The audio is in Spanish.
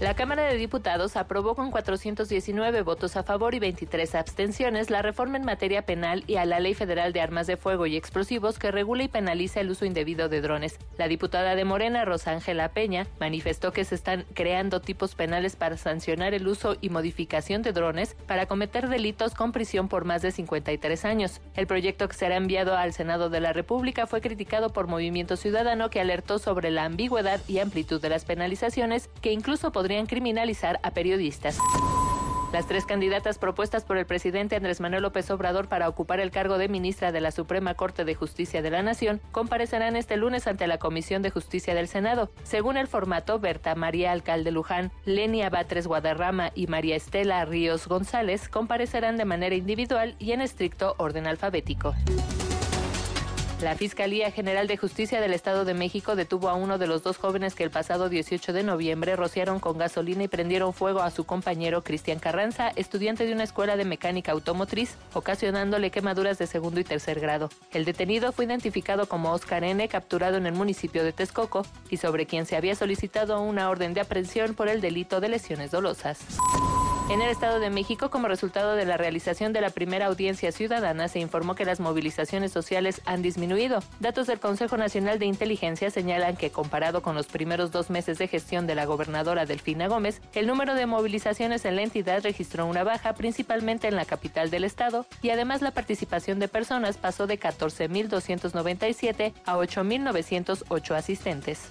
La Cámara de Diputados aprobó con 419 votos a favor y 23 abstenciones la reforma en materia penal y a la Ley Federal de Armas de Fuego y Explosivos que regula y penaliza el uso indebido de drones. La diputada de Morena, Rosángela Peña, manifestó que se están creando tipos penales para sancionar el uso y modificación de drones para cometer delitos con prisión por más de 53 años. El proyecto que será enviado al Senado de la República fue criticado por Movimiento Ciudadano que alertó sobre la ambigüedad y amplitud de las penalizaciones que incluso podrían criminalizar a periodistas. Las tres candidatas propuestas por el presidente Andrés Manuel López Obrador para ocupar el cargo de ministra de la Suprema Corte de Justicia de la Nación comparecerán este lunes ante la Comisión de Justicia del Senado. Según el formato, Berta María Alcalde Luján, Lenia Batres Guadarrama y María Estela Ríos González comparecerán de manera individual y en estricto orden alfabético. La Fiscalía General de Justicia del Estado de México detuvo a uno de los dos jóvenes que el pasado 18 de noviembre rociaron con gasolina y prendieron fuego a su compañero Cristian Carranza, estudiante de una escuela de mecánica automotriz, ocasionándole quemaduras de segundo y tercer grado. El detenido fue identificado como Oscar N., capturado en el municipio de Texcoco, y sobre quien se había solicitado una orden de aprehensión por el delito de lesiones dolosas. En el Estado de México, como resultado de la realización de la primera audiencia ciudadana, se informó que las movilizaciones sociales han disminuido. Datos del Consejo Nacional de Inteligencia señalan que, comparado con los primeros dos meses de gestión de la gobernadora Delfina Gómez, el número de movilizaciones en la entidad registró una baja, principalmente en la capital del Estado, y además la participación de personas pasó de 14.297 a 8.908 asistentes.